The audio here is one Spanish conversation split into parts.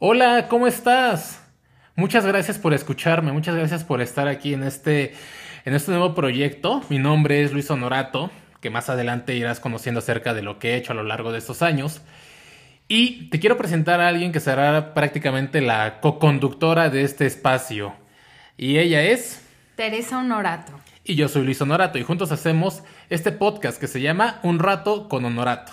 Hola, ¿cómo estás? Muchas gracias por escucharme, muchas gracias por estar aquí en este, en este nuevo proyecto. Mi nombre es Luis Honorato, que más adelante irás conociendo acerca de lo que he hecho a lo largo de estos años. Y te quiero presentar a alguien que será prácticamente la co-conductora de este espacio. Y ella es... Teresa Honorato. Y yo soy Luis Honorato y juntos hacemos este podcast que se llama Un rato con Honorato.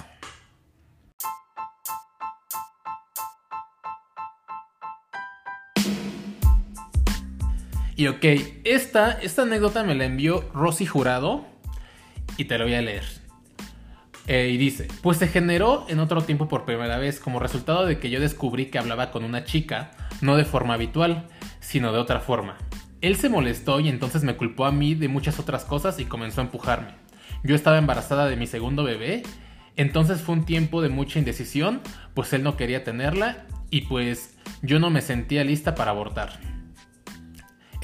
Y ok, esta, esta anécdota me la envió Rosy Jurado y te lo voy a leer. Eh, y dice, pues se generó en otro tiempo por primera vez como resultado de que yo descubrí que hablaba con una chica, no de forma habitual, sino de otra forma. Él se molestó y entonces me culpó a mí de muchas otras cosas y comenzó a empujarme. Yo estaba embarazada de mi segundo bebé, entonces fue un tiempo de mucha indecisión, pues él no quería tenerla y pues yo no me sentía lista para abortar.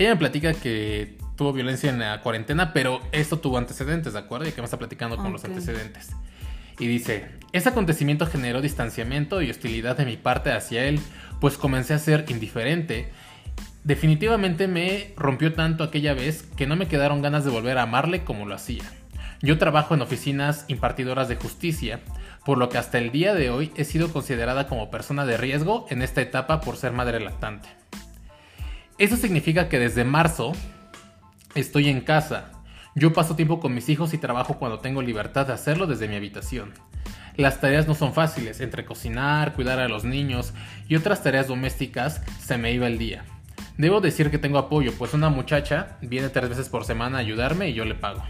Ella me platica que tuvo violencia en la cuarentena, pero esto tuvo antecedentes, ¿de acuerdo? Y que me está platicando con los antecedentes. Y dice, ese acontecimiento generó distanciamiento y hostilidad de mi parte hacia él, pues comencé a ser indiferente. Definitivamente me rompió tanto aquella vez que no me quedaron ganas de volver a amarle como lo hacía. Yo trabajo en oficinas impartidoras de justicia, por lo que hasta el día de hoy he sido considerada como persona de riesgo en esta etapa por ser madre lactante. Eso significa que desde marzo estoy en casa. Yo paso tiempo con mis hijos y trabajo cuando tengo libertad de hacerlo desde mi habitación. Las tareas no son fáciles, entre cocinar, cuidar a los niños y otras tareas domésticas se me iba el día. Debo decir que tengo apoyo, pues una muchacha viene tres veces por semana a ayudarme y yo le pago.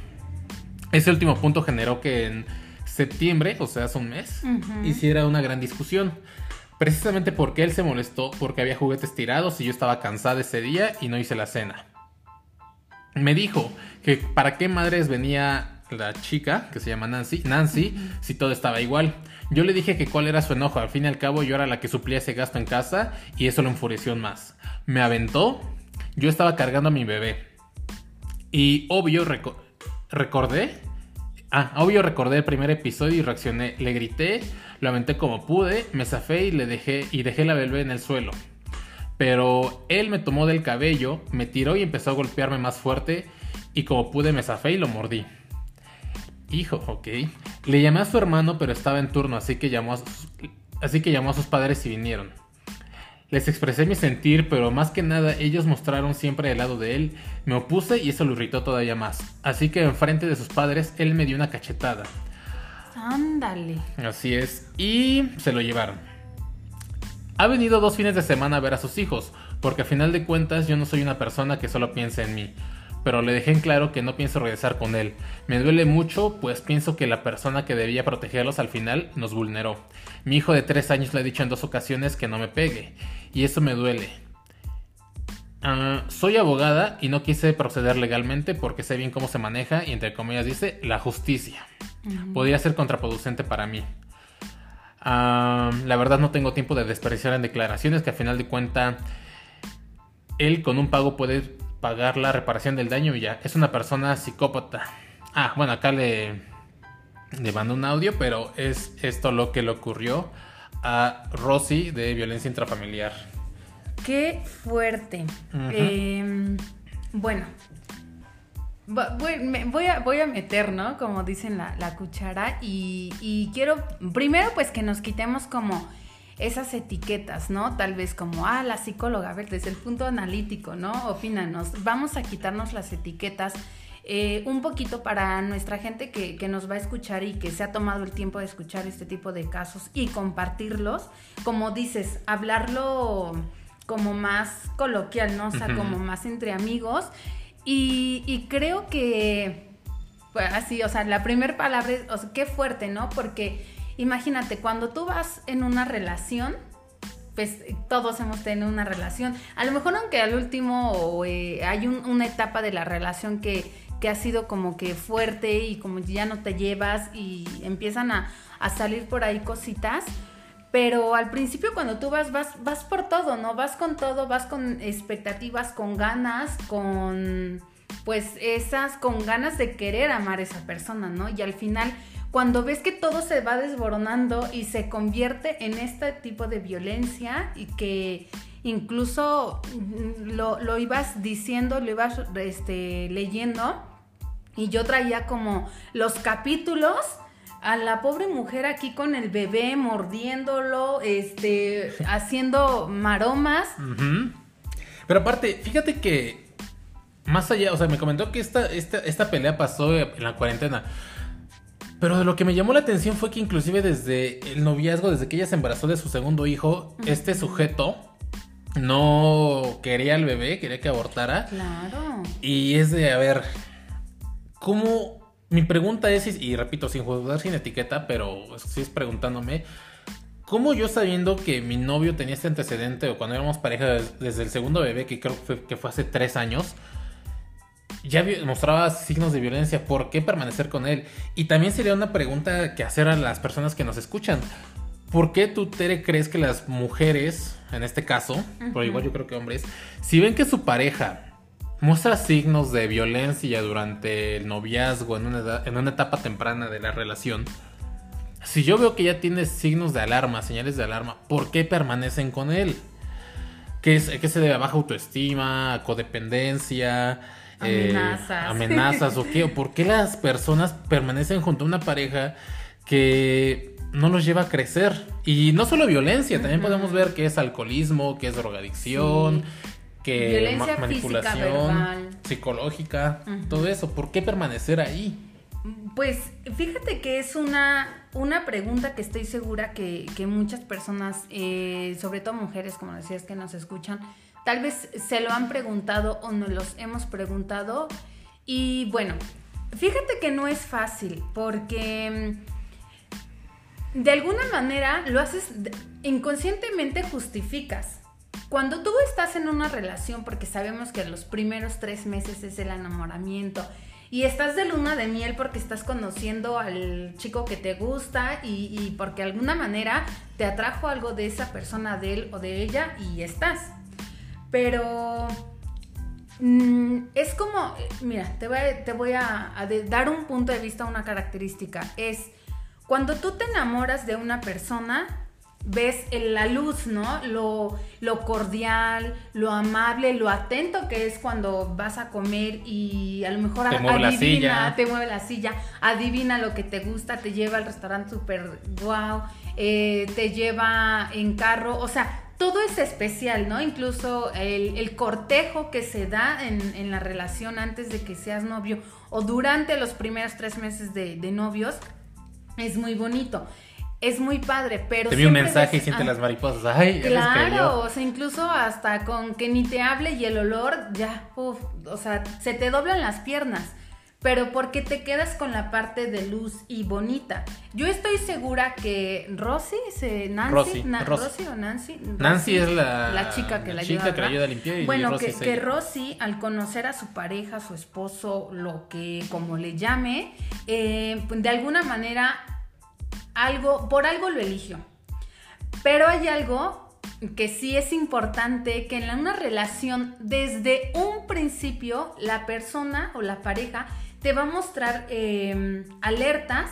Ese último punto generó que en septiembre, o sea, hace un mes, hiciera una gran discusión. Precisamente porque él se molestó porque había juguetes tirados y yo estaba cansada ese día y no hice la cena. Me dijo que para qué madres venía la chica, que se llama Nancy, Nancy, si todo estaba igual. Yo le dije que cuál era su enojo, al fin y al cabo yo era la que suplía ese gasto en casa y eso lo enfureció más. Me aventó, yo estaba cargando a mi bebé. Y obvio recordé Ah, obvio recordé el primer episodio y reaccioné. Le grité, lo aventé como pude, me zafé y le dejé y dejé la bebé en el suelo. Pero él me tomó del cabello, me tiró y empezó a golpearme más fuerte y como pude me zafé y lo mordí. Hijo, ok. Le llamé a su hermano pero estaba en turno, así que llamó a sus, así que llamó a sus padres y vinieron. Les expresé mi sentir, pero más que nada ellos mostraron siempre el lado de él. Me opuse y eso lo irritó todavía más. Así que enfrente de sus padres él me dio una cachetada. Ándale. Así es. Y se lo llevaron. Ha venido dos fines de semana a ver a sus hijos, porque a final de cuentas yo no soy una persona que solo piense en mí pero le dejé en claro que no pienso regresar con él. Me duele mucho, pues pienso que la persona que debía protegerlos al final nos vulneró. Mi hijo de 3 años le ha dicho en dos ocasiones que no me pegue, y eso me duele. Ah, soy abogada y no quise proceder legalmente porque sé bien cómo se maneja y entre comillas dice la justicia. Podría ser contraproducente para mí. Ah, la verdad no tengo tiempo de desperdiciar en declaraciones que al final de cuenta él con un pago puede pagar la reparación del daño y ya. Es una persona psicópata. Ah, bueno, acá le, le mando un audio, pero es esto lo que le ocurrió a Rosy de violencia intrafamiliar. Qué fuerte. Em, bueno, voy, a, voy a meter, ¿no? Como dicen la, la cuchara y, y quiero, primero pues que nos quitemos como esas etiquetas, ¿no? Tal vez como, ah, la psicóloga, a ver, desde el punto analítico, ¿no? Opínanos, vamos a quitarnos las etiquetas. Eh, un poquito para nuestra gente que, que, nos va a escuchar y que se ha tomado el tiempo de escuchar este tipo de casos y compartirlos, como dices, hablarlo como más coloquial, ¿no? O sea, como más entre amigos. Y, y creo que, pues así, o sea, la primera palabra es, o sea, qué fuerte, ¿no? Porque imagínate, cuando tú vas en una relación, pues todos hemos tenido una relación. A lo mejor aunque al último eh, hay una etapa de la relación que, que, ha sido como que fuerte y como ya no te llevas y empiezan a, a, salir por ahí cositas. Pero al principio cuando tú vas, vas, vas por todo, ¿no? Vas con todo, vas con expectativas, con ganas, con pues esas, con ganas de querer amar a esa persona, ¿no? Y al final cuando ves que todo se va desboronando y se convierte en este tipo de violencia y que incluso lo, lo ibas diciendo, lo ibas este, leyendo y yo traía como los capítulos a la pobre mujer aquí con el bebé mordiéndolo, este, haciendo maromas. Pero aparte, fíjate que más allá, o sea, me comentó que esta, esta, esta pelea pasó en la cuarentena. Pero de lo que me llamó la atención fue que inclusive desde el noviazgo, desde que ella se embarazó de su segundo hijo, este sujeto no quería al bebé, quería que abortara. Claro. Y es de, a ver, ¿cómo? Mi pregunta es, y repito, sin juzgar, sin etiqueta, pero sí es preguntándome, ¿cómo yo sabiendo que mi novio tenía este antecedente o cuando éramos pareja desde el segundo bebé, que creo que fue, que fue hace tres años, ya mostraba signos de violencia, ¿por qué permanecer con él? Y también sería una pregunta que hacer a las personas que nos escuchan. ¿Por qué tú, Tere, crees que las mujeres, en este caso, pero igual yo creo que hombres, si ven que su pareja muestra signos de violencia durante el noviazgo, en una, en una etapa temprana de la relación, si yo veo que ya tiene signos de alarma, señales de alarma, ¿por qué permanecen con él? ¿Qué, es, qué se debe a baja autoestima, codependencia? Amenazas. Eh, amenazas o qué, o por qué las personas permanecen junto a una pareja que no los lleva a crecer. Y no solo violencia, también podemos ver que es alcoholismo, que es drogadicción, que manipulación psicológica, todo eso. ¿Por qué permanecer ahí? Pues fíjate que es una, una pregunta que estoy segura que, que muchas personas, eh, sobre todo mujeres, como decías, que nos escuchan, Tal vez se lo han preguntado o nos los hemos preguntado. Y bueno, fíjate que no es fácil porque mm, de alguna manera lo haces inconscientemente justificas. Cuando tú estás en una relación, porque sabemos que los primeros tres meses es el enamoramiento, y estás de luna de miel porque estás conociendo al chico que te gusta y, porque de alguna manera te atrajo algo de esa persona, de él o de ella, y estás. Pero mm, es como, mira, te voy a, dar un punto de vista, una característica. Es cuando tú te enamoras de una persona, ves la luz, ¿no? Lo, lo, cordial, lo amable, lo atento que es cuando vas a comer y a lo mejor te mueve la silla. te mueve la silla, adivina lo que te gusta, te lleva al restaurante súper wow, eh, te lleva en carro, o sea, todo es especial, ¿no? Incluso el, cortejo que se da en, la relación antes de que seas novio o durante los primeros tres meses de, novios es muy bonito. Es muy padre, pero... Te vi un mensaje y siente las mariposas. Ay, claro, o sea, incluso hasta con que ni te hable y el olor, ya, uf, o sea, se te doblan las piernas pero porque te quedas con la parte de luz y bonita. Yo estoy segura que Rosy, Nancy, Rosy, o Nancy, Nancy es la, chica que la, chica que ayuda a limpiar. Y bueno, que, que Rosy, al conocer a su pareja, su esposo, lo que como le llame, eh, de alguna manera, algo, por algo lo eligió. Pero hay algo que sí es importante que en una relación, desde un principio, la persona o la pareja te va a mostrar em, alertas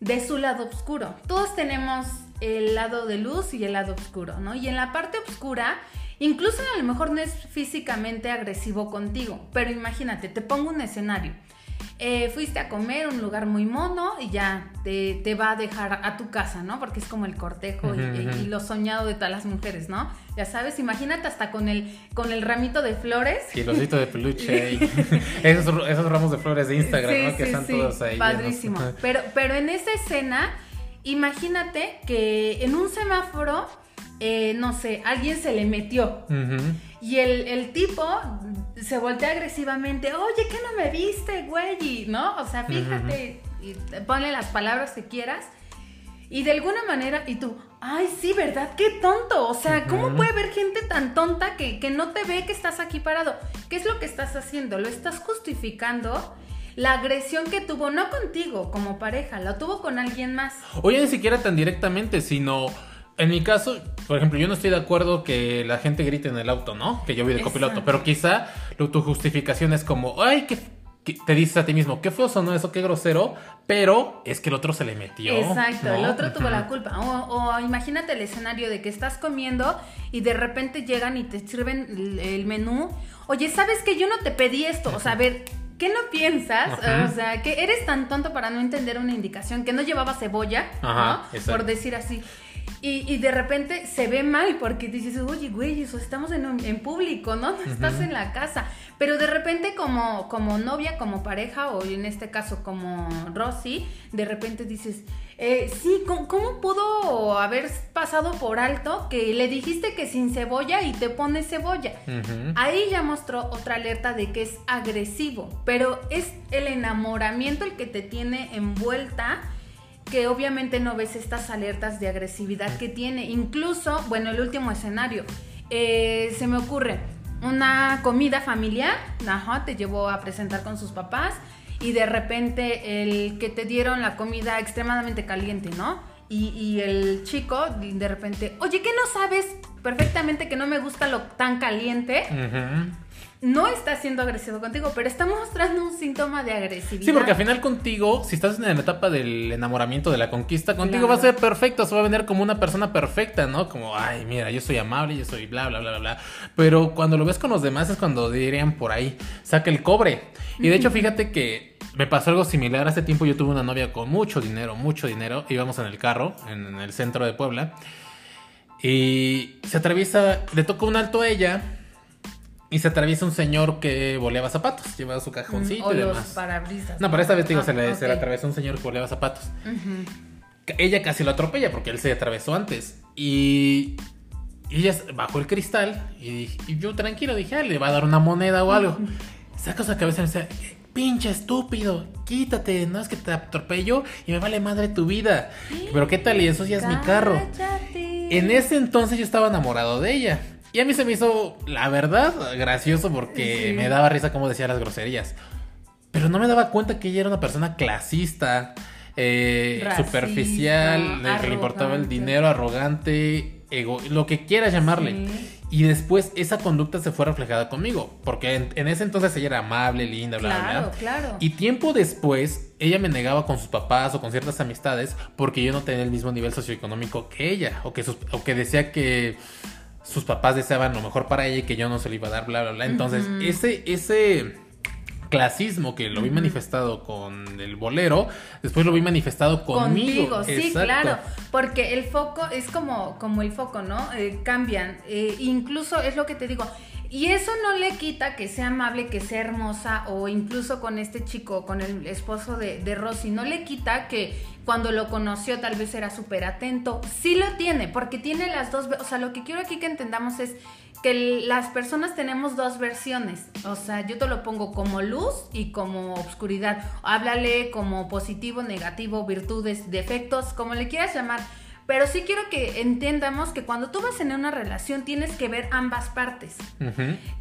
de su lado oscuro. Todos tenemos el lado de luz y el lado oscuro, ¿no? Y en la parte oscura, incluso a lo mejor no es físicamente agresivo contigo, pero imagínate, te pongo un escenario. Eh, fuiste a comer un lugar muy mono y ya te, va a dejar a tu casa, ¿no? Porque es como el cortejo y, lo soñado de todas las mujeres, ¿no? Ya sabes, imagínate hasta con el, con el ramito de flores. Sí, el osito de peluche. esos, esos, ramos de flores de Instagram, ¿no? Que están todos ahí. Padrísimo. Pero, pero en esa escena, imagínate que en un semáforo, eh, no sé, alguien se le metió. Y el, el tipo se voltea agresivamente, oye, ¿qué no me viste, güey? ¿No? O sea, fíjate, y ponle las palabras que quieras. Y de alguna manera, y tú, ay, sí, ¿verdad? Qué tonto. O sea, ¿cómo puede haber gente tan tonta que, que, no te ve que estás aquí parado? ¿Qué es lo que estás haciendo? Lo estás justificando la agresión que tuvo, no contigo como pareja, lo tuvo con alguien más. Oye, ni siquiera tan directamente, sino en mi caso, por ejemplo, yo no estoy de acuerdo que la gente grite en el auto, ¿no? Que yo vi de copiloto, pero quizá tu justificación es como, ay, que te dices a ti mismo, qué feo sonó eso, qué grosero, pero es que el otro se le metió. Exacto, ¿no? el otro tuvo la culpa. O, o imagínate el escenario de que estás comiendo y de repente llegan y te sirven el, el menú. Oye, ¿sabes que yo no te pedí esto? O sea, a ver, ¿qué no piensas? Ajá. O sea, que eres tan tonto para no entender una indicación, que no llevaba cebolla, Ajá, ¿no? Por decir así. Y, y de repente se ve mal porque dices, oye, güey, eso estamos en, un- en público, ¿no? No Estás en la casa. Pero de repente como, como novia, como pareja, o en este caso como Rosy, de repente dices, eh, sí, ¿cómo, cómo pudo haber pasado por alto que le dijiste que sin cebolla y te pones cebolla? Ahí ya mostró otra alerta de que es agresivo, pero es el enamoramiento el que te tiene envuelta que obviamente no ves estas alertas de agresividad que tiene. Incluso, bueno, el último escenario, eh, se me ocurre una comida familiar, ajá, te llevó a presentar con sus papás y de repente el que te dieron la comida extremadamente caliente, ¿no? Y, el chico de repente, oye, ¿qué no sabes perfectamente que no me gusta lo tan caliente? Ujú. No está siendo agresivo contigo, pero está mostrando un síntoma de agresividad. Sí, porque al final contigo, si estás en la etapa del enamoramiento, de la conquista, contigo Claro. va a ser perfecto, se va a vender como una persona perfecta, ¿no? Como, ay, mira, yo soy amable, yo soy bla, bla, bla, bla, bla. Pero cuando lo ves con los demás es cuando dirían por ahí, saca el cobre. Y de hecho, fíjate que me pasó algo similar. Hace tiempo yo tuve una novia con mucho dinero, mucho dinero. Íbamos en el carro, en, en el centro de Puebla. Y se atraviesa, le toca un alto a ella. Y se atraviesa un señor que boleaba zapatos, llevaba su cajoncito o y los demás. parabrisas. No, pero esta vez te digo, Ah, se, le, se le atravesó un señor que boleaba zapatos. Ella casi lo atropella porque él se atravesó antes. Y, y ella bajó el cristal y, dije- y yo tranquilo dije, ah, le va a dar una moneda o algo. Saca su cabeza y me dice, pinche estúpido, quítate, no es que te atropello y me vale madre tu vida. Pero qué tal, y eso ya es mi carro. En ese entonces yo estaba enamorado de ella. Y a mí se me hizo, la verdad, gracioso porque Sí. me daba risa como decía las groserías. Pero no me daba cuenta que ella era una persona clasista, eh, Racista, superficial, le importaba el dinero, arrogante, ego, lo que quieras llamarle. Sí. Y después esa conducta se fue reflejada conmigo. Porque en, en ese entonces ella era amable, linda, bla, bla, bla. claro. Y tiempo después, ella me negaba con sus papás o con ciertas amistades porque yo no tenía el mismo nivel socioeconómico que ella. O que, sus- o que decía que sus papás deseaban lo mejor para ella y que yo no se lo iba a dar, bla, bla, bla. Entonces, ese, ese clasismo que lo vi manifestado con el bolero, después lo vi manifestado conmigo. Contigo, sí, Exacto. claro. Porque el foco es como, como el foco, ¿no? Eh, cambian. Eh, incluso es lo que te digo. Y eso no le quita que sea amable, que sea hermosa, o incluso con este chico, con el esposo de, de Rosy, no le quita que cuando lo conoció tal vez era súper atento. Sí lo tiene, porque tiene las dos, o sea, lo que quiero aquí que entendamos es que las personas tenemos dos versiones. O sea, yo te lo pongo como luz y como obscuridad. Háblale como positivo, negativo, virtudes, defectos, como le quieras llamar. Pero sí quiero que entendamos que cuando tú vas en una relación tienes que ver ambas partes.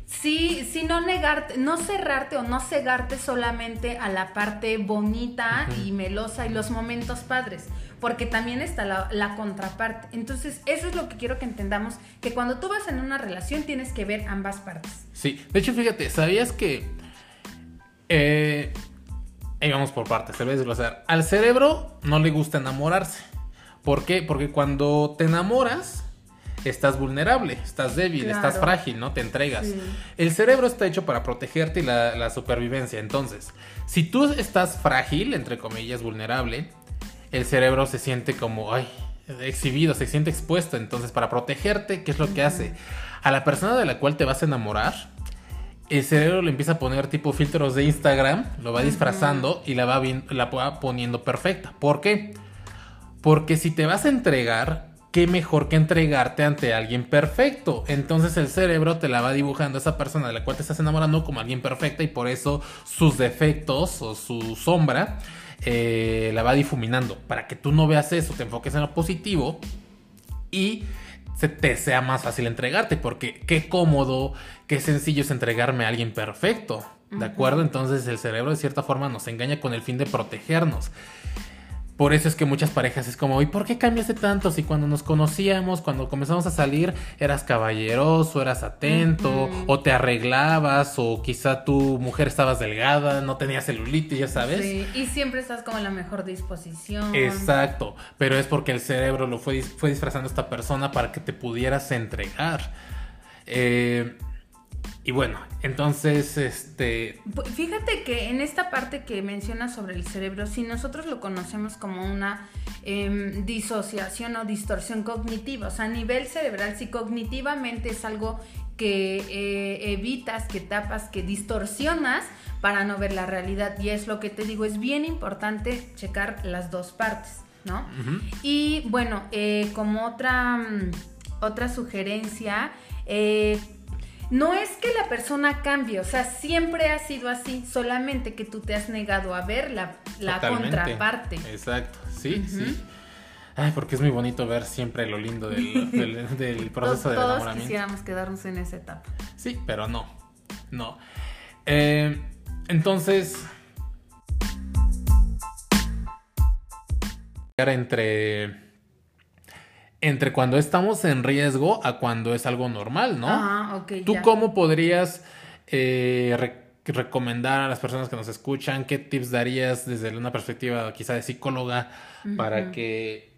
Sí, sí, no negarte, no cerrarte o no cegarte solamente a la parte bonita y melosa y los momentos padres, porque también está la, la contraparte. Entonces, eso es lo que quiero que entendamos, que cuando tú vas en una relación tienes que ver ambas partes. Sí, de hecho, fíjate, ¿sabías que... Eh, ahí vamos por partes, te voy a desglosar. Al cerebro no le gusta enamorarse. ¿Por qué? Porque cuando te enamoras, estás vulnerable, estás débil, Claro. estás frágil, ¿no? Te entregas. Sí. El cerebro está hecho para protegerte y la, la supervivencia. Entonces, si tú estás frágil, entre comillas, vulnerable, el cerebro se siente como, ay, exhibido, se siente expuesto. Entonces, para protegerte, ¿qué es lo que hace? A la persona de la cual te vas a enamorar, el cerebro le empieza a poner tipo filtros de Instagram, lo va disfrazando y la va, la va poniendo perfecta. ¿Por qué? Porque si te vas a entregar, qué mejor que entregarte ante alguien perfecto. Entonces el cerebro te la va dibujando a esa persona de la cual te estás enamorando como alguien perfecta y por eso sus defectos o su sombra eh, la va difuminando. Para que tú no veas eso, te enfoques en lo positivo y se te sea más fácil entregarte, porque qué cómodo, qué sencillo es entregarme a alguien perfecto, ¿de acuerdo? Entonces el cerebro de cierta forma nos engaña con el fin de protegernos. Por eso es que muchas parejas es como, ¿y por qué cambiaste tanto? Si cuando nos conocíamos, cuando comenzamos a salir, eras caballeroso, eras atento, o te arreglabas, o quizá tu mujer estabas delgada, no tenías celulitis, ya sabes. Sí, y siempre estás como en la mejor disposición. Exacto, pero es porque el cerebro lo fue, fue disfrazando a esta persona para que te pudieras entregar. Eh, y bueno, entonces, este... Fíjate que en esta parte que mencionas sobre el cerebro, si nosotros lo conocemos como una em, disociación o distorsión cognitiva, o sea, a nivel cerebral, si cognitivamente es algo que eh, evitas, que tapas, que distorsionas para no ver la realidad. Y es lo que te digo, es bien importante checar las dos partes, ¿no? Y bueno, eh, como otra, mm, otra sugerencia, eh, no es que la persona cambie, o sea, siempre ha sido así, solamente que tú te has negado a ver la, contraparte. Exacto, sí, sí. Ay, porque es muy bonito ver siempre lo lindo del, proceso de enamoramiento. Todos quisiéramos quedarnos en esa etapa. Sí, pero no, no. Eh, entonces, entre entre cuando estamos en riesgo a cuando es algo normal, ¿no? Ah, ok. ¿Tú cómo podrías eh, recomendar a las personas que nos escuchan? ¿Qué tips darías desde una perspectiva quizá de psicóloga para que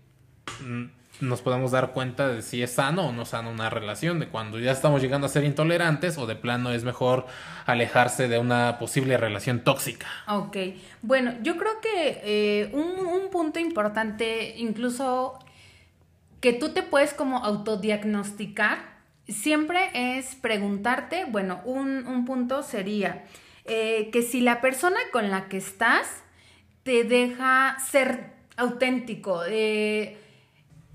nos podamos dar cuenta de si es sano o no sano una relación, de cuando ya estamos llegando a ser intolerantes o de plano es mejor alejarse de una posible relación tóxica. Ok, bueno, yo creo que eh, un, un punto importante, incluso que tú te puedes como autodiagnosticar, siempre es preguntarte, bueno, un, punto sería eh, que si la persona con la que estás te deja ser auténtico, eh,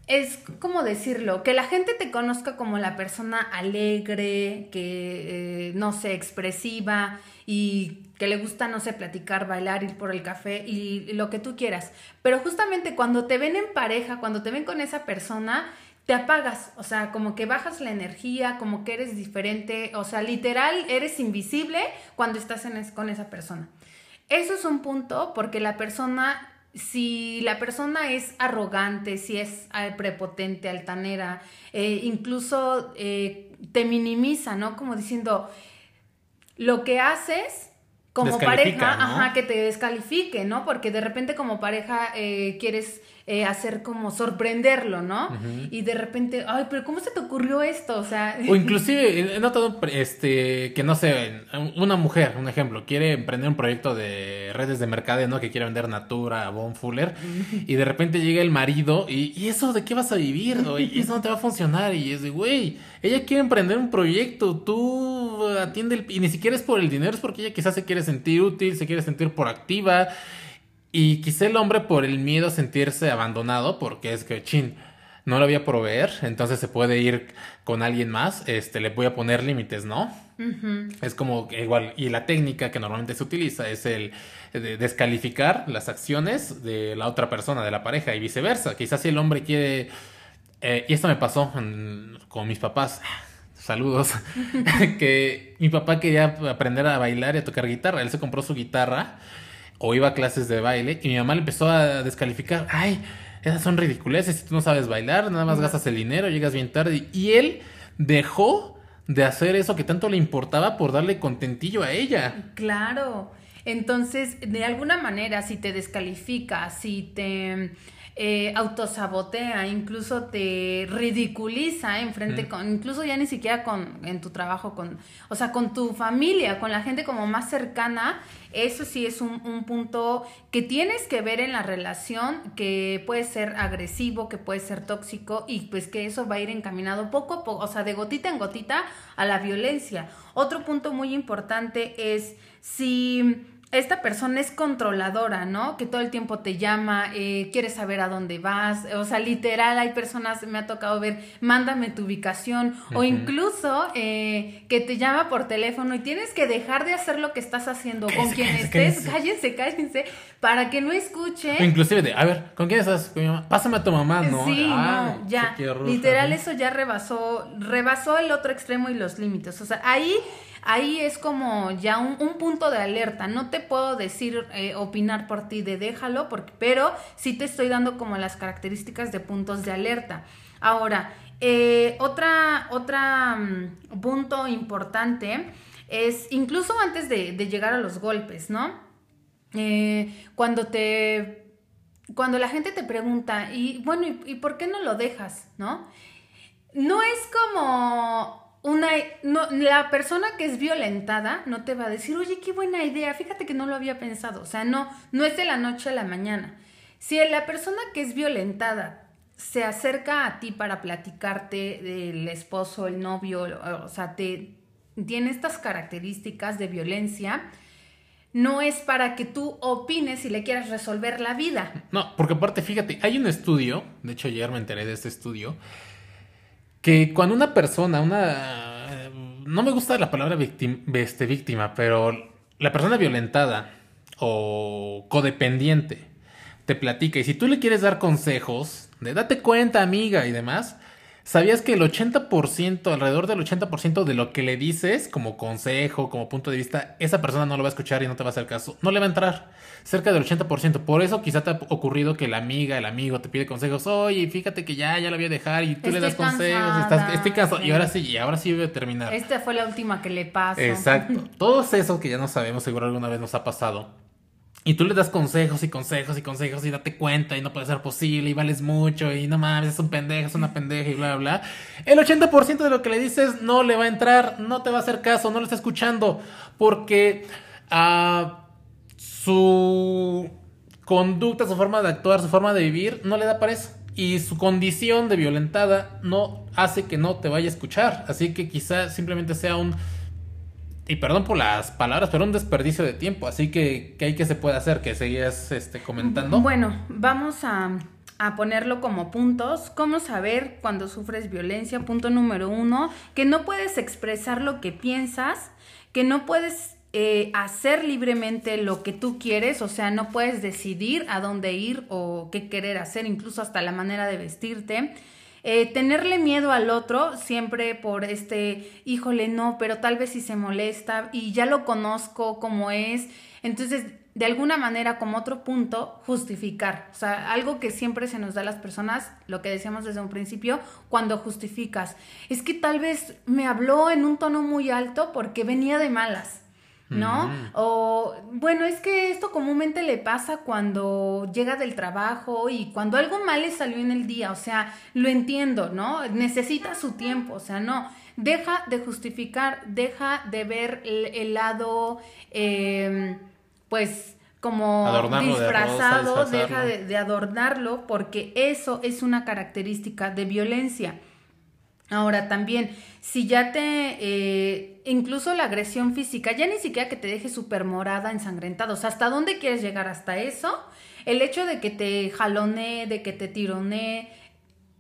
es como decirlo, que la gente te conozca como la persona alegre, que eh, no sé, expresiva y que le gusta, no sé, platicar, bailar, ir por el café y lo que tú quieras. Pero justamente cuando te ven en pareja, cuando te ven con esa persona, te apagas, o sea, como que bajas la energía, como que eres diferente, o sea, literal, eres invisible cuando estás con esa persona. Eso es un punto porque la persona si la persona es arrogante, si es eh, prepotente, altanera, eh, incluso eh, te minimiza, ¿no? Como diciendo, lo que haces como pareja, ajá, que te descalifique, ¿no? Porque de repente como pareja quieres eh, hacer como sorprenderlo, ¿no? Y de repente, ay, pero ¿cómo se te ocurrió esto? O sea... O inclusive he notado este, que no sé, una mujer, un ejemplo, quiere emprender un proyecto de redes de mercado, ¿no? Que quiere vender Natura, Bon Fuller, y de repente llega el marido y, ¿y eso de qué vas a vivir? Y eso no te va a funcionar. Y es de, güey, ella quiere emprender un proyecto, tú atiende el... Y ni siquiera es por el dinero, es porque ella quizás se quiere sentir útil, se quiere sentir por activa y quizá el hombre por el miedo a sentirse abandonado, porque es que, chin, no lo voy a proveer, entonces se puede ir con alguien más, este, le voy a poner límites, ¿no? Es como igual, y la técnica que normalmente se utiliza es el de descalificar las acciones de la otra persona, de la pareja, y viceversa. Quizás si el hombre quiere, eh, y esto me pasó con mis papás, saludos, que mi papá quería aprender a bailar y a tocar guitarra, él se compró su guitarra o iba a clases de baile y mi mamá le empezó a descalificar. Ay, esas son ridiculeces, si tú no sabes bailar, nada más gastas el dinero, llegas bien tarde. Y él dejó de hacer eso que tanto le importaba por darle contentillo a ella. Claro. Entonces, de alguna manera, si te descalifica, si te eh, autosabotea, incluso te ridiculiza en frente con, incluso ya ni siquiera con, en tu trabajo, con, o sea, con tu familia, con la gente como más cercana, eso sí es un, un punto que tienes que ver en la relación, que puede ser agresivo, que puede ser tóxico y pues que eso va a ir encaminado poco a poco, o sea, de gotita en gotita a la violencia. Otro punto muy importante es si esta persona es controladora, ¿no? Que todo el tiempo te llama, eh, quiere saber a dónde vas, o sea, literal, hay personas, me ha tocado ver, mándame tu ubicación, o incluso eh, que te llama por teléfono y tienes que dejar de hacer lo que estás haciendo. Con quien estés, cállense, cállense, para que no escuche. inclusive de, a ver, ¿con quién estás? Pásame a tu mamá, ¿no? Sí, ah, no, ya, literal, eso ya rebasó, rebasó el otro extremo y los límites, o sea, ahí ahí es como ya un, un punto de alerta. No te puedo decir, eh, opinar por ti de déjalo, porque, pero sí te estoy dando como las características de puntos de alerta. Ahora, eh, otra, otra mm, punto importante es incluso antes de, de llegar a los golpes, ¿no? Eh, cuando te cuando la gente te pregunta, y bueno, ¿y, por qué no lo dejas? ¿No? No es como una. No, la persona que es violentada no te va a decir, oye, qué buena idea, fíjate que no lo había pensado. O sea, no, no es de la noche a la mañana. Si la persona que es violentada se acerca a ti para platicarte del esposo, el novio, o sea, te, tiene estas características de violencia, no es para que tú opines y le quieras resolver la vida. No, porque aparte, fíjate, hay un estudio, de hecho ayer me enteré de este estudio, que cuando una persona, una... No me gusta la palabra este, víctima, pero la persona violentada o codependiente te platica y si tú le quieres dar consejos de date cuenta amiga y demás, ¿Sabías que el 80%, alrededor del 80% de lo que le dices como consejo, como punto de vista, esa persona no lo va a escuchar y no te va a hacer caso? No le va a entrar. Cerca del 80%. Por eso quizá te ha ocurrido que la amiga, el amigo te pide consejos. Oye, fíjate que ya, ya la voy a dejar y tú le das consejos. Estás, estoy cansado. Y ahora sí, y ahora sí voy a terminar. Esta fue la última que le pasó. Exacto. Todos esos que ya no sabemos, seguro alguna vez nos ha pasado y tú le das consejos y consejos y consejos y date cuenta y no puede ser posible y vales mucho y no mames, es un pendejo, es una pendeja y bla, bla, bla. El 80% de lo que le dices no le va a entrar, no te va a hacer caso, no lo está escuchando porque uh, su conducta, su forma de actuar, su forma de vivir no le da para eso. Y su condición de violentada no hace que no te vaya a escuchar. Así que quizá simplemente sea un y perdón por las palabras, pero un desperdicio de tiempo. Así que, ¿qué hay que se puede hacer? Que seguías este, comentando. Bueno, vamos a, a, ponerlo como puntos. ¿Cómo saber cuando sufres violencia? Punto número uno, que no puedes expresar lo que piensas, que no puedes eh, hacer libremente lo que tú quieres, o sea, no puedes decidir a dónde ir o qué querer hacer, incluso hasta la manera de vestirte eh, tenerle miedo al otro siempre por este, híjole, no, pero tal vez si se molesta y ya lo conozco como es. Entonces, de alguna manera, como otro punto, justificar. O sea, algo que siempre se nos da a las personas, lo que decíamos desde un principio, cuando justificas. Es que tal vez me habló en un tono muy alto porque venía de malas. ¿No? O bueno, es que esto comúnmente le pasa cuando llega del trabajo y cuando algo mal le salió en el día, o sea, lo entiendo, ¿no? Necesita su tiempo, o sea, no, deja de justificar, deja de ver el, lado, em, pues, como disfrazado, deja de adornarlo, porque eso es una característica de violencia. Ahora también, si ya te, eh, incluso la agresión física, ya ni siquiera que te deje súper morada, ensangrentada, o sea, ¿hasta dónde quieres llegar? ¿Hasta eso? El hecho de que te jalone, de que te tirone,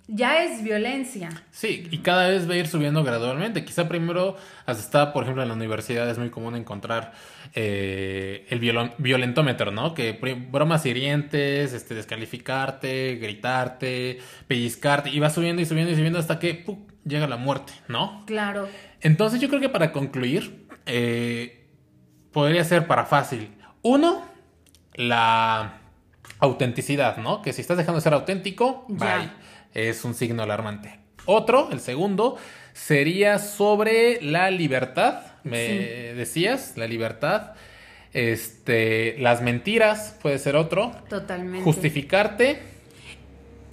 ya es violencia. Sí, y cada vez va a ir subiendo gradualmente. Quizá primero, hasta está, por ejemplo, en la universidad es muy común encontrar eh, el violentómetro, ¿no? Que bromas hirientes, este, descalificarte, gritarte, pellizcarte, y va subiendo y subiendo y subiendo hasta que llega la muerte, ¿no? Claro. Entonces yo creo que para concluir, eh, podría ser para fácil. Uno, la autenticidad, ¿no? Que si estás dejando de ser auténtico, bye. Es un signo alarmante. Otro, el segundo, sería sobre la libertad. Me decías, la libertad. Este, las mentiras puede ser otro. Totalmente. Justificarte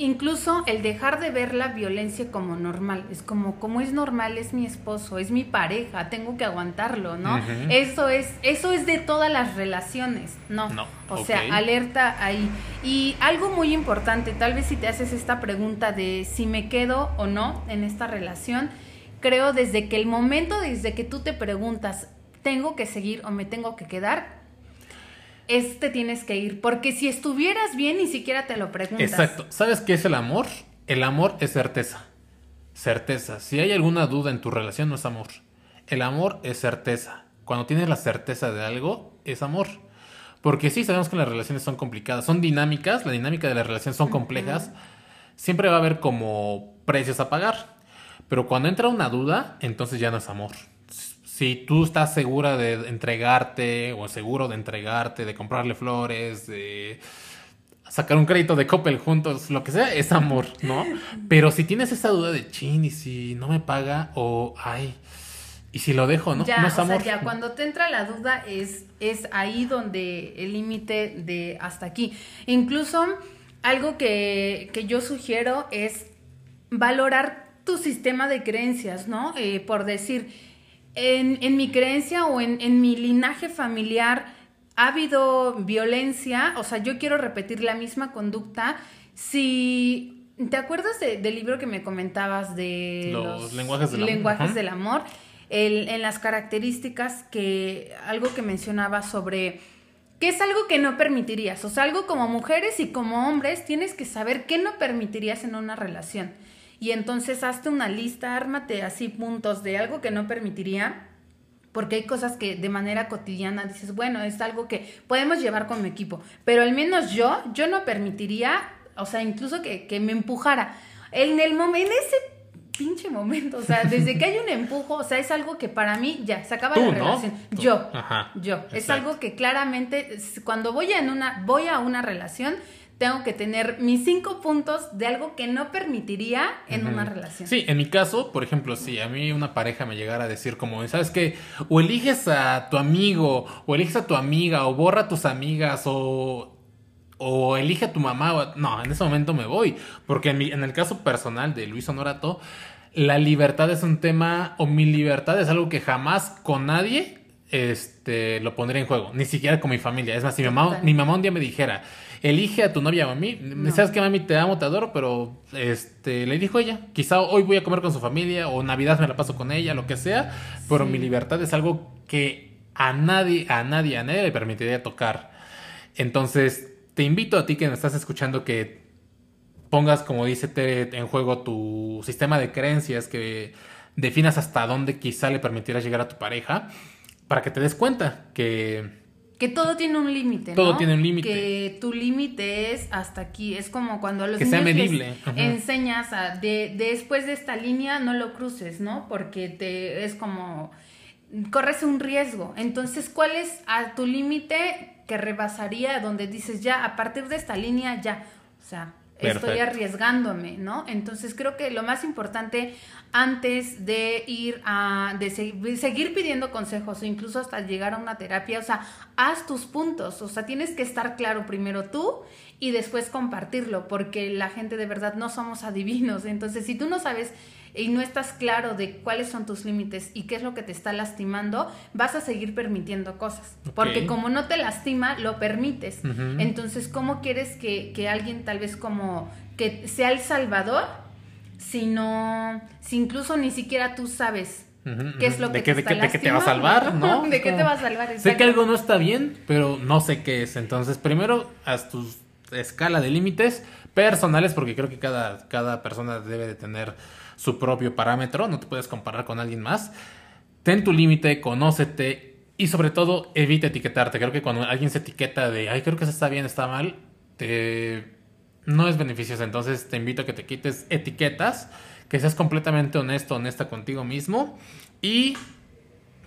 Incluso el dejar de ver la violencia como normal, es como, como es normal, es mi esposo, es mi pareja, tengo que aguantarlo, ¿no? Eso es, eso es de todas las relaciones, ¿no? no. O sea, alerta ahí. Y algo muy importante, tal vez si te haces esta pregunta de si me quedo o no en esta relación, creo desde que el momento, desde que tú te preguntas, ¿tengo que seguir o me tengo que quedar? Este tienes que ir. Porque si estuvieras bien, ni siquiera te lo preguntas. Exacto. ¿Sabes qué es el amor? El amor es certeza. Certeza. Si hay alguna duda en tu relación, no es amor. El amor es certeza. Cuando tienes la certeza de algo, es amor. Porque sí, sabemos que las relaciones son complicadas, son dinámicas, la dinámica de las relaciones son complejas. Siempre va a haber como precios a pagar. Pero cuando entra una duda, entonces ya no es amor si tú estás segura de entregarte o seguro de entregarte, de comprarle flores, de sacar un crédito de Coppel juntos, lo que sea, es amor, ¿no? Pero si tienes esa duda de chin y si no me paga o ay, y si lo dejo, ¿no? Ya, no es o sea, amor. ya cuando te entra la duda es, es ahí donde el límite de hasta aquí. Incluso algo que, que yo sugiero es valorar tu sistema de creencias, ¿no? Eh, por decir, en, en, mi creencia o en, en mi linaje familiar ha habido violencia, o sea, yo quiero repetir la misma conducta. Si ¿Te acuerdas de, del libro que me comentabas de los, los lenguajes del lenguajes amor? del amor? El, en las características que algo que mencionaba sobre que es algo que no permitirías, o sea, algo como mujeres y como hombres tienes que saber qué no permitirías en una relación. Y entonces hazte una lista, ármate así puntos de algo que no permitiría, porque hay cosas que de manera cotidiana dices, bueno, es algo que podemos llevar con mi equipo, pero al menos yo, yo no permitiría, o sea, incluso que, que me empujara. En el momento, en ese pinche momento, o sea, desde que hay un empujo, o sea, es algo que para mí ya se acaba Tú, la relación. Yo, Ajá, yo, es algo que claramente cuando voy en una voy a una relación tengo que tener mis cinco puntos de algo que no permitiría en una relación. Sí, en mi caso, por ejemplo, si a mí una pareja me llegara a decir como, ¿sabes qué? O eliges a tu amigo, o eliges a tu amiga, o borra a tus amigas, o, o elige a tu mamá. o- no, en ese momento me voy. Porque en, mi- en el caso personal de Luis Honorato, la libertad es un tema, o mi libertad es algo que jamás con nadie este, lo pondría en juego. Ni siquiera con mi familia. Es más, si mi mamá, mi mamá un día me dijera, elige a tu novia o a mí, No. ¿sabes qué, mami? Te amo, te adoro, pero este, le dijo ella. Quizá hoy voy a comer con su familia, o Navidad me la paso con ella, lo que sea, pero Sí. mi libertad es algo que a nadie, a nadie, a nadie le permitiría tocar. Entonces, te invito a ti que me estás escuchando que pongas, como dice Tere, en juego tu sistema de creencias, que definas hasta dónde quizá le permitirás llegar a tu pareja, para que te des cuenta que Que todo tiene un límite. Todo ¿no? tiene un límite. Que tu límite es hasta aquí. Es como cuando a los Que sea niños les medible. Enseñas a de, de después de esta línea no lo cruces, ¿no? Porque te es como corres un riesgo. Entonces, ¿cuál es a tu límite que rebasaría donde dices ya a partir de esta línea ya, o sea, estoy arriesgándome, ¿no? Entonces creo que lo más importante antes de ir a, de se- de seguir pidiendo consejos o incluso hasta llegar a una terapia, o sea, haz tus puntos, o sea, tienes que estar claro primero tú y después compartirlo, porque la gente de verdad no somos adivinos, entonces si tú no sabes y no estás claro de cuáles son tus límites y qué es lo que te está lastimando, vas a seguir permitiendo cosas, porque como no te lastima, lo permites. Entonces, ¿cómo quieres que, que alguien tal vez como que sea el salvador si no, si incluso ni siquiera tú sabes qué es lo que de te está de que- de que te va a salvar, ¿no? ¿De qué te va a salvar? Sé que algo no está bien, pero no sé qué es. Entonces, primero, haz tu escala de límites personales, porque creo que cada, cada persona debe de tener su propio parámetro, no te puedes comparar con alguien más. Ten tu límite, conócete y sobre todo evita etiquetarte. Creo que cuando alguien se etiqueta de, ay, creo que eso está bien, está mal, te... no es beneficioso. Entonces te invito a que te quites etiquetas, que seas completamente honesto, honesta contigo mismo y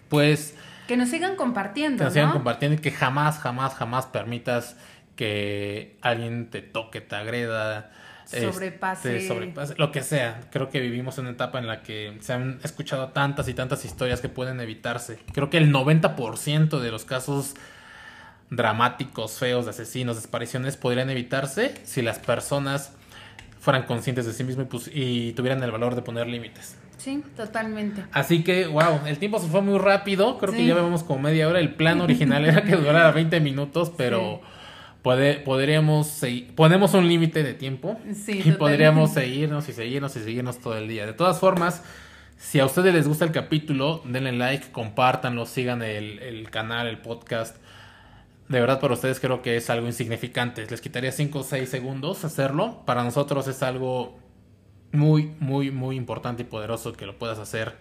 pues Que nos sigan compartiendo, que nos sigan ¿no? compartiendo y que jamás, jamás, jamás permitas que alguien te toque, te agreda, este, Sobrepase. sobrepase, lo que sea. Creo que vivimos en una etapa en la que se han escuchado tantas y tantas historias que pueden evitarse. Creo que el 90% de los casos dramáticos, feos, de asesinos, desapariciones podrían evitarse si las personas fueran conscientes de sí mismas y, pues- y tuvieran el valor de poner límites. Sí, totalmente. Así que, wow, el tiempo se fue muy rápido. Creo que ya vemos como media hora. El plan original era que durara 20 minutos, pero puede- podríamos seguir. Ponemos un límite de tiempo. Sí, y podríamos seguirnos y seguirnos y seguirnos todo el día. De todas formas, si a ustedes les gusta el capítulo, denle like, compártanlo, sigan el, el canal, el podcast. De verdad, para ustedes creo que es algo insignificante. Les quitaría 5 o 6 segundos hacerlo. Para nosotros es algo muy, muy, muy importante y poderoso que lo puedas hacer.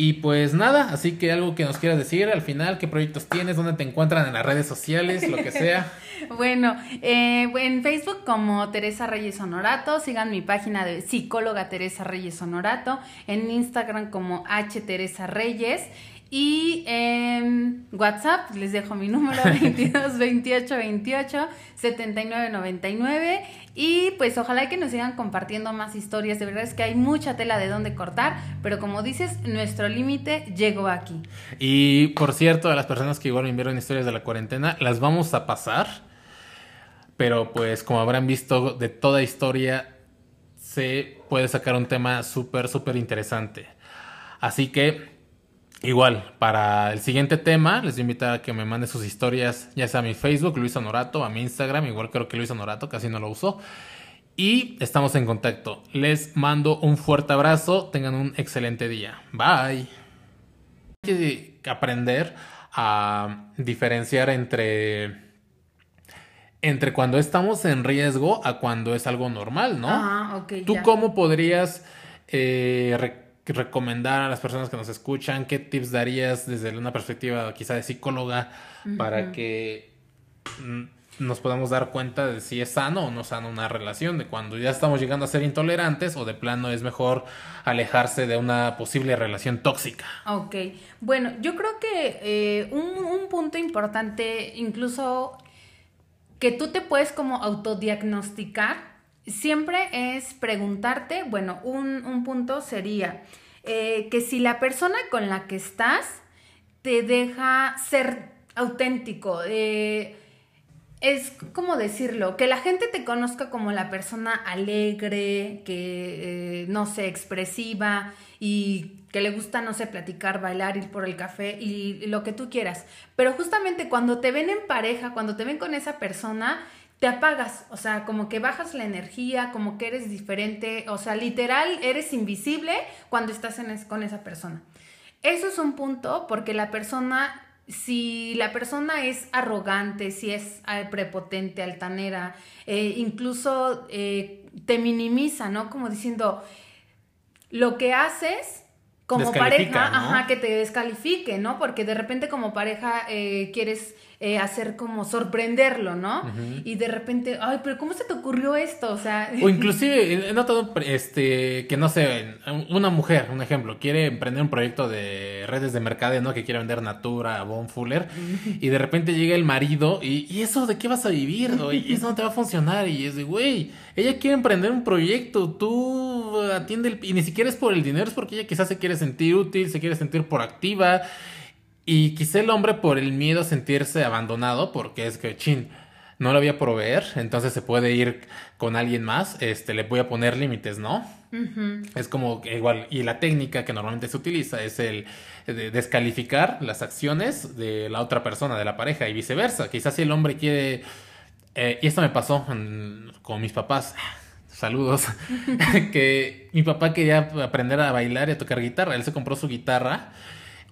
Y pues nada, así que algo que nos quieras decir al final, qué proyectos tienes, dónde te encuentran en las redes sociales, lo que sea. bueno, eh, en Facebook como Teresa Reyes Honorato, sigan mi página de psicóloga Teresa Reyes Honorato, en Instagram como H Teresa Reyes y en WhatsApp les dejo mi número 22 28 28 79 99 y pues ojalá que nos sigan compartiendo más historias. De verdad es que hay mucha tela de dónde cortar, pero como dices, nuestro límite llegó aquí. Y por cierto, a las personas que igual me enviaron historias de la cuarentena, las vamos a pasar. Pero pues como habrán visto, de toda historia se puede sacar un tema súper, súper interesante. Así que Igual, para el siguiente tema, les invito a que me manden sus historias, ya sea a mi Facebook, Luis Honorato, a mi Instagram, igual creo que Luis Honorato, casi no lo uso. Y estamos en contacto. Les mando un fuerte abrazo, tengan un excelente día. Bye. Hay que aprender a diferenciar entre entre cuando estamos en riesgo a cuando es algo normal, ¿no? Ah, ok. ¿Tú cómo podrías eh, recomendar a las personas que nos escuchan? ¿Qué tips darías desde una perspectiva quizá de psicóloga para que nos podamos dar cuenta de si es sano o no sano una relación, de cuando ya estamos llegando a ser intolerantes o de plano es mejor alejarse de una posible relación tóxica? Ok, bueno, yo creo que eh, un, un punto importante, incluso que tú te puedes como autodiagnosticar, siempre es preguntarte, bueno, un, punto sería eh, que si la persona con la que estás te deja ser auténtico, eh, es como decirlo, que la gente te conozca como la persona alegre, que eh, no sé, expresiva y que le gusta, no sé, platicar, bailar, ir por el café y lo que tú quieras. Pero justamente cuando te ven en pareja, cuando te ven con esa persona, te apagas, o sea, como que bajas la energía, como que eres diferente, o sea, literal, eres invisible cuando estás en con esa persona. Eso es un punto porque la persona, si la persona es arrogante, si es eh, prepotente, altanera, eh, incluso eh, te minimiza, ¿no? Como diciendo, lo que haces como pareja, ajá, que te descalifique, ¿no? Porque de repente como pareja quieres eh, hacer como sorprenderlo, ¿no? Y de repente, ay, pero ¿cómo se te ocurrió esto? O sea... O inclusive, he notado este, que no sé, una mujer, un ejemplo, quiere emprender un proyecto de redes de mercado, ¿no? Que quiere vender Natura, Bon Fuller, y de repente llega el marido, y, ¿y eso de qué vas a vivir? Y eso no te va a funcionar, y es de, güey, ella quiere emprender un proyecto, tú atiende el... Y ni siquiera es por el dinero, es porque ella quizás se quiere sentir útil, se quiere sentir proactiva. Y quizá el hombre por el miedo a sentirse abandonado, porque es que, chin, no lo voy a proveer, entonces se puede ir con alguien más, este, le voy a poner límites, ¿no? Es como igual, y la técnica que normalmente se utiliza es el de descalificar las acciones de la otra persona, de la pareja, y viceversa. Quizás si el hombre quiere, eh, y esto me pasó con mis papás, saludos, que mi papá quería aprender a bailar y a tocar guitarra, él se compró su guitarra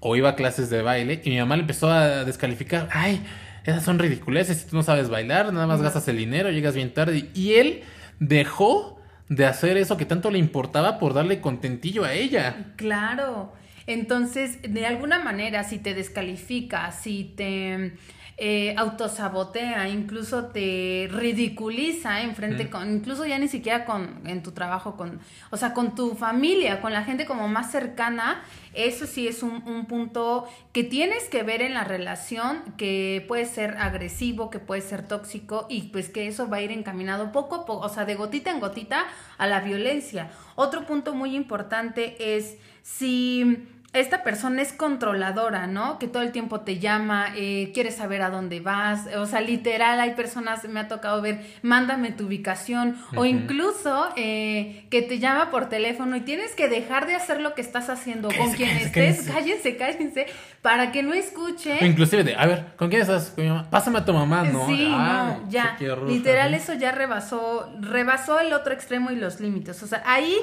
o iba a clases de baile y mi mamá le empezó a descalificar. Ay, esas son ridiculeces, si tú no sabes bailar, nada más gastas el dinero, llegas bien tarde. Y él dejó de hacer eso que tanto le importaba por darle contentillo a ella. Claro. Entonces, de alguna manera, si te descalifica, si te eh, autosabotea, incluso te ridiculiza en frente con, incluso ya ni siquiera con, en tu trabajo, con, o sea, con tu familia, con la gente como más cercana, eso sí es un, un punto que tienes que ver en la relación, que puede ser agresivo, que puede ser tóxico y pues que eso va a ir encaminado poco a poco, o sea, de gotita en gotita a la violencia. Otro punto muy importante es si esta persona es controladora, ¿no? Que todo el tiempo te llama, eh, quiere saber a dónde vas, o sea, literal, hay personas, me ha tocado ver, mándame tu ubicación, o incluso eh, que te llama por teléfono y tienes que dejar de hacer lo que estás haciendo. Con quien estés, cállense, cállense, para que no escuche. inclusive de, a ver, ¿con quién estás? Pásame a tu mamá, ¿no? Sí, no, ya, literal, eso ya rebasó, rebasó el otro extremo y los límites, o sea, ahí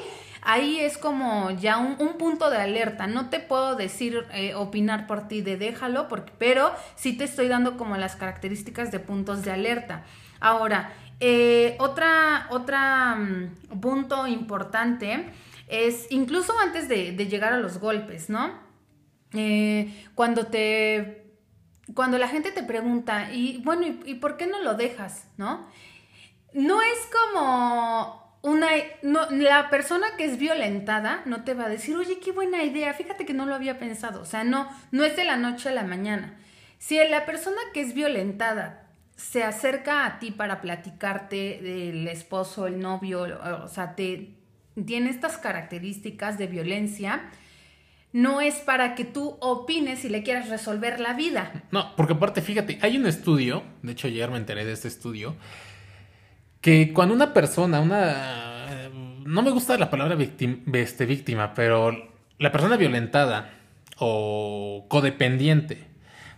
ahí es como ya un, punto de alerta. No te puedo decir, eh, opinar por ti de déjalo, porque, pero sí te estoy dando como las características de puntos de alerta. Ahora, eh, otra, mm, punto importante es incluso antes de, llegar a los golpes, ¿no? eh, cuando te cuando la gente te pregunta, y bueno, ¿y, por qué no lo dejas? ¿No? No es como una... la persona que es violentada no te va a decir, oye, qué buena idea, fíjate que no lo había pensado. O sea, no, no es de la noche a la mañana. Si la persona que es violentada se acerca a ti para platicarte del esposo, el novio, o sea, te, tiene estas características de violencia, no es para que tú opines y le quieras resolver la vida. No, porque aparte, fíjate, hay un estudio, de hecho ayer me enteré de este estudio, que cuando una persona, una... No me gusta la palabra este, víctima, pero la persona violentada o codependiente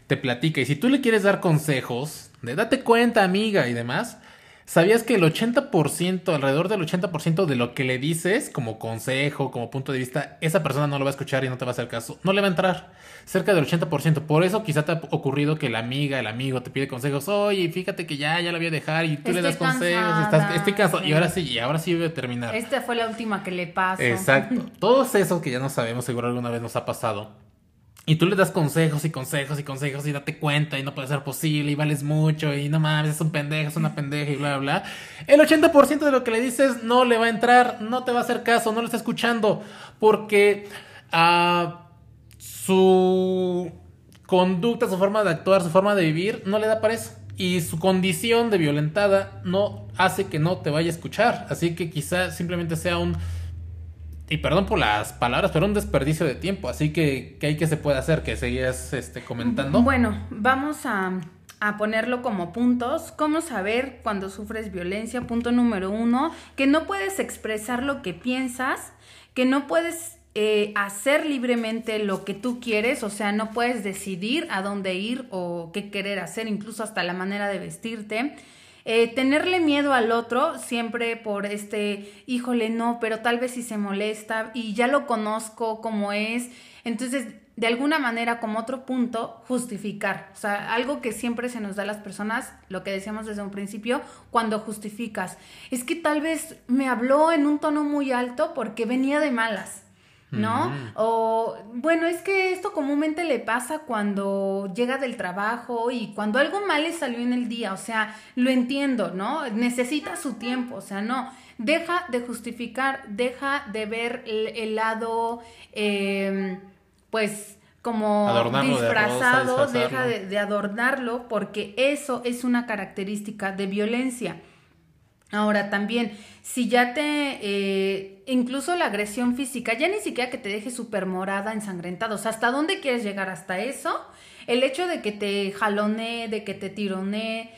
te platica y si tú le quieres dar consejos de date cuenta amiga y demás, ¿Sabías que el 80%, alrededor del 80% de lo que le dices como consejo, como punto de vista, esa persona no lo va a escuchar y no te va a hacer caso? No le va a entrar. Cerca del 80%. Por eso quizá te ha ocurrido que la amiga, el amigo te pide consejos. Oye, fíjate que ya, ya la voy a dejar y tú le das consejos. Estás, estoy cansado. Y ahora sí, y ahora sí voy a terminar. Esta fue la última que le pasó. Exacto. Todos esos que ya no sabemos, seguro alguna vez nos ha pasado y tú le das consejos y consejos y consejos y date cuenta y no puede ser posible y vales mucho y no mames, es un pendejo, es una pendeja y bla, bla. El 80% de lo que le dices no le va a entrar, no te va a hacer caso, no lo está escuchando porque uh, su conducta, su forma de actuar, su forma de vivir no le da para eso. Y su condición de violentada no hace que no te vaya a escuchar. Así que quizá simplemente sea un y perdón por las palabras, pero un desperdicio de tiempo. Así que, ¿qué hay que se puede hacer? Que seguías este, comentando. Bueno, vamos a, a, ponerlo como puntos. ¿Cómo saber cuando sufres violencia? Punto número uno, que no puedes expresar lo que piensas, que no puedes eh, hacer libremente lo que tú quieres, o sea, no puedes decidir a dónde ir o qué querer hacer, incluso hasta la manera de vestirte eh, tenerle miedo al otro siempre por este, híjole, no, pero tal vez si se molesta y ya lo conozco como es. Entonces, de alguna manera, como otro punto, justificar. O sea, algo que siempre se nos da a las personas, lo que decíamos desde un principio, cuando justificas. Es que tal vez me habló en un tono muy alto porque venía de malas. ¿No? O bueno, es que esto comúnmente le pasa cuando llega del trabajo y cuando algo mal le salió en el día, o sea, lo entiendo, ¿no? Necesita su tiempo, o sea, no, deja de justificar, deja de ver el, lado, em, pues, como disfrazado, deja de, de adornarlo, porque eso es una característica de violencia. Ahora también, si ya te, eh, incluso la agresión física, ya ni siquiera que te deje súper morada, ensangrentada, o sea, ¿hasta dónde quieres llegar? ¿Hasta eso? El hecho de que te jalone, de que te tirone,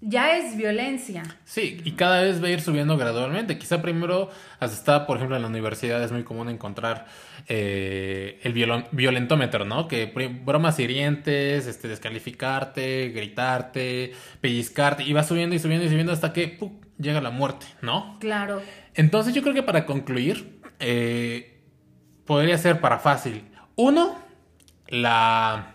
ya es violencia. Sí, y cada vez va a ir subiendo gradualmente. Quizá primero, hasta por ejemplo, en la universidad es muy común encontrar eh, el violentómetro, ¿no? Que bromas hirientes, este, descalificarte, gritarte, pellizcarte, y va subiendo y subiendo y subiendo hasta que llega la muerte, ¿no? Claro. Entonces yo creo que para concluir, eh, podría ser para fácil. Uno, la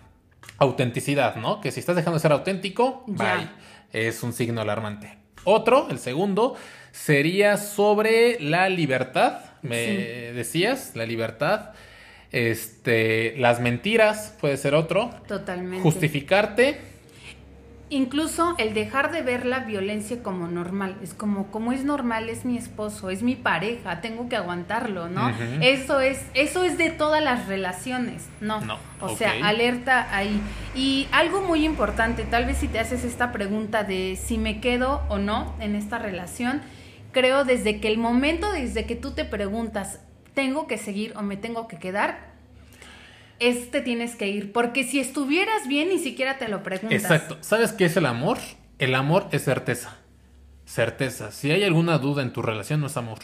autenticidad, ¿no? Que si estás dejando de ser auténtico, bye es un signo alarmante. Otro, el segundo, sería sobre la libertad, me decías, la libertad. Este, las mentiras puede ser otro. Totalmente. Justificarte incluso el dejar de ver la violencia como normal, es como, como es normal, es mi esposo, es mi pareja, tengo que aguantarlo, ¿no? Eso es, eso es de todas las relaciones, ¿no? no. O sea, alerta ahí. Y algo muy importante, tal vez si te haces esta pregunta de si me quedo o no en esta relación, creo desde que el momento, desde que tú te preguntas, ¿tengo que seguir o me tengo que quedar? Este tienes que ir. Porque si estuvieras bien, ni siquiera te lo preguntas. Exacto. ¿Sabes qué es el amor? El amor es certeza. Certeza. Si hay alguna duda en tu relación, no es amor.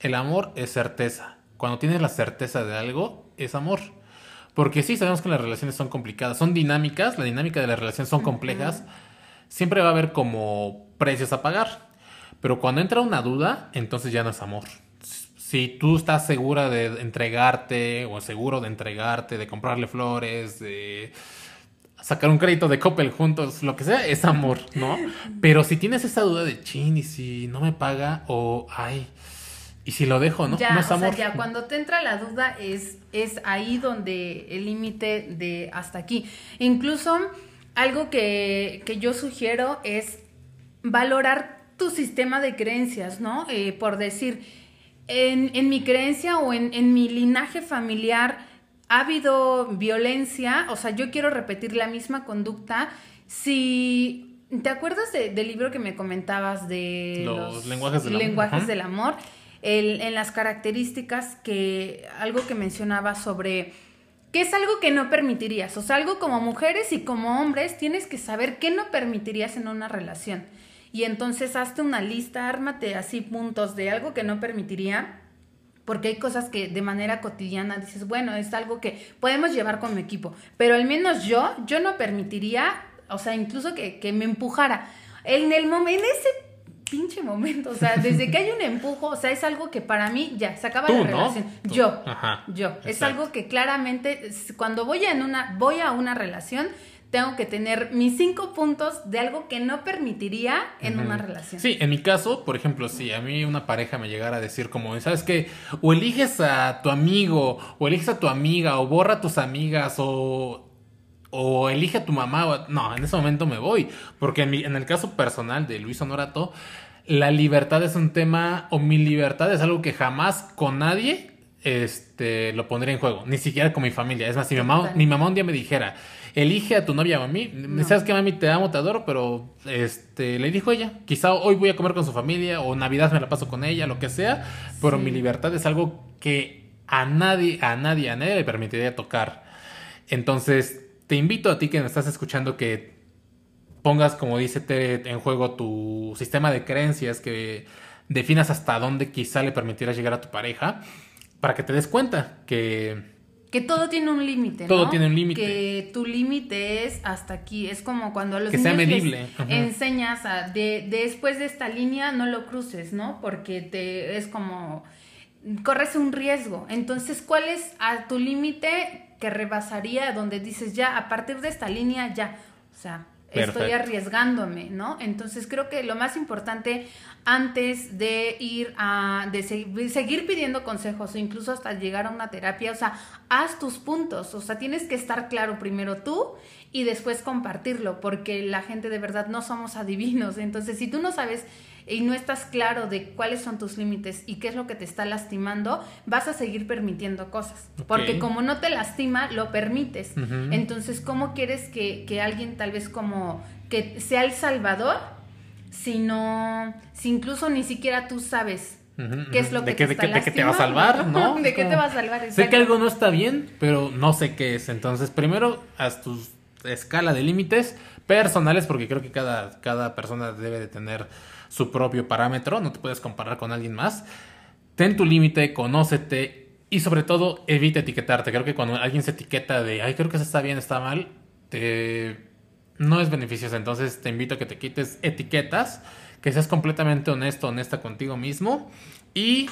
El amor es certeza. Cuando tienes la certeza de algo, es amor. Porque sí, sabemos que las relaciones son complicadas, son dinámicas, la dinámica de las relaciones son complejas. Siempre va a haber como precios a pagar. Pero cuando entra una duda, entonces ya no es amor si tú estás segura de entregarte o seguro de entregarte, de comprarle flores, de sacar un crédito de Coppel juntos, lo que sea, es amor, ¿no? Pero si tienes esa duda de chin y si no me paga o ay, ¿Y si lo dejo, no? Ya, no es o sea, amor. ya cuando te entra la duda es, es ahí donde el límite de hasta aquí. Incluso algo que, que yo sugiero es valorar tu sistema de creencias, ¿no? Eh, por decir, en, en mi creencia o en, en mi linaje familiar ha habido violencia, o sea, yo quiero repetir la misma conducta. Si ¿Te acuerdas de- del libro que me comentabas de Los lenguajes del amor, lenguajes del amor? El- en las características que algo que mencionaba sobre que es algo que no permitirías, o sea, algo como mujeres y como hombres tienes que saber qué no permitirías en una relación. Y entonces hazte una lista, ármate así puntos de algo que no permitiría, porque hay cosas que de manera cotidiana dices, bueno, es algo que podemos llevar con mi equipo, pero al menos yo, yo no permitiría, o sea, incluso que, que me empujara. En el momento, en ese pinche momento, o sea, desde que hay un empujo, o sea, es algo que para mí ya se acaba Tú, la relación. Yo, Ajá, yo. Es algo que claramente, cuando voy, en una, voy a una relación, tengo que tener mis cinco puntos de algo que no permitiría en una relación. Sí, en mi caso, por ejemplo, si a mí una pareja me llegara a decir como, ¿sabes qué? O eliges a tu amigo, o eliges a tu amiga, o borra a tus amigas, o, o elige a tu mamá. o- No, en ese momento me voy. Porque en, mi- en el caso personal de Luis Honorato, la libertad es un tema, o mi libertad es algo que jamás con nadie este, lo pondría en juego. Ni siquiera con mi familia. Es más, si mi mamá, mi mamá un día me dijera, elige a tu novia o a mí, No. ¿sabes qué, mami? Te amo, te adoro, pero este, le dijo ella. Quizá hoy voy a comer con su familia, o Navidad me la paso con ella, lo que sea, pero Sí. mi libertad es algo que a nadie, a nadie, a nadie le permitiría tocar. Entonces, te invito a ti que me estás escuchando que pongas, como dice Tere, en juego tu sistema de creencias, que definas hasta dónde quizá le permitirás llegar a tu pareja, para que te des cuenta que Que todo tiene un límite, Todo ¿no? tiene un límite. Que tu límite es hasta aquí. Es como cuando a los Que niños medible. Enseñas a de, después de esta línea no lo cruces, ¿no? Porque te es como corres un riesgo. Entonces, ¿cuál es a tu límite que rebasaría donde dices ya a partir de esta línea ya, o sea, estoy arriesgándome, ¿no? Entonces creo que lo más importante antes de ir a, de se- de seguir pidiendo consejos o incluso hasta llegar a una terapia, o sea, haz tus puntos, o sea, tienes que estar claro primero tú y después compartirlo, porque la gente de verdad no somos adivinos, entonces si tú no sabes y no estás claro de cuáles son tus límites y qué es lo que te está lastimando, vas a seguir permitiendo cosas, porque como no te lastima, lo permites. Entonces, ¿cómo quieres que, que alguien tal vez como que sea el salvador si no, si incluso ni siquiera tú sabes qué es lo que te, de está que, de que te va a salvar, ¿no? ¿De qué te va a salvar? Sé que algo no está bien, pero no sé qué es. Entonces, primero, haz tu escala de límites personales, porque creo que cada, cada persona debe de tener su propio parámetro, no te puedes comparar con alguien más. Ten tu límite, conócete y sobre todo evita etiquetarte. Creo que cuando alguien se etiqueta de, ay, creo que eso está bien, está mal, te... no es beneficioso. Entonces te invito a que te quites etiquetas, que seas completamente honesto, honesta contigo mismo y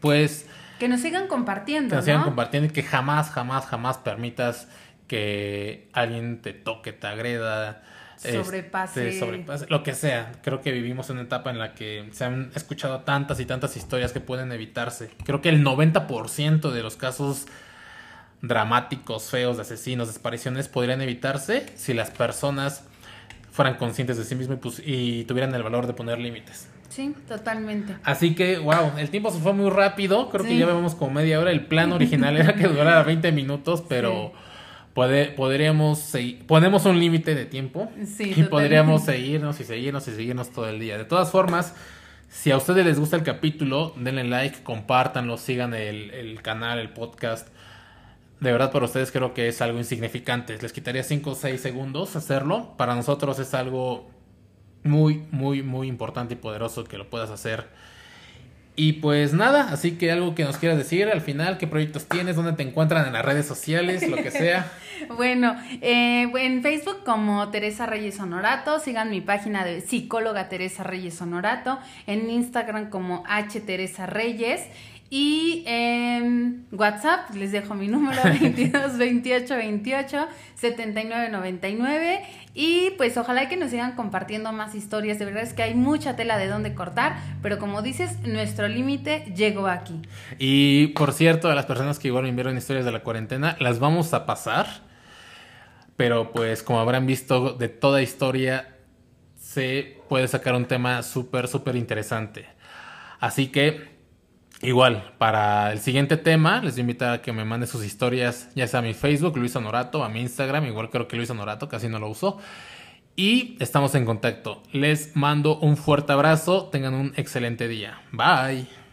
pues Que nos sigan compartiendo, que nos sigan ¿no? compartiendo y que jamás, jamás, jamás permitas que alguien te toque, te agreda, este, Sobrepase. lo que sea. Creo que vivimos en una etapa en la que se han escuchado tantas y tantas historias que pueden evitarse. Creo que el 90% de los casos dramáticos, feos, de asesinos, desapariciones podrían evitarse si las personas fueran conscientes de sí mismas y, pues- y tuvieran el valor de poner límites. Sí, totalmente. Así que, wow, el tiempo se fue muy rápido. Creo que ya vemos como media hora. El plan original era que durara 20 minutos, pero puede, podríamos seguir. Ponemos un límite de tiempo Sí, y podríamos seguirnos y seguirnos y seguirnos todo el día. De todas formas, si a ustedes les gusta el capítulo, denle like, compártanlo, sigan el, el canal, el podcast. De verdad, para ustedes creo que es algo insignificante. Les quitaría 5 o 6 segundos hacerlo. Para nosotros es algo muy, muy, muy importante y poderoso que lo puedas hacer. Y pues nada, así que algo que nos quieras decir al final, qué proyectos tienes, dónde te encuentran en las redes sociales, lo que sea. Bueno, eh, en Facebook como Teresa Reyes Honorato, sigan mi página de psicóloga Teresa Reyes Honorato, en Instagram como H Teresa Reyes Y en WhatsApp les dejo mi número 22 28 28 79 99. Y pues ojalá que nos sigan compartiendo más historias. De verdad es que hay mucha tela de dónde cortar. Pero como dices, nuestro límite llegó aquí. Y por cierto, a las personas que igual me enviaron historias de la cuarentena, las vamos a pasar. Pero pues como habrán visto, de toda historia se puede sacar un tema súper, súper interesante. Así que Igual, para el siguiente tema, les invito a que me manden sus historias, ya sea a mi Facebook, Luis Honorato, a mi Instagram, igual creo que Luis Honorato, casi no lo uso. Y estamos en contacto. Les mando un fuerte abrazo, tengan un excelente día. Bye.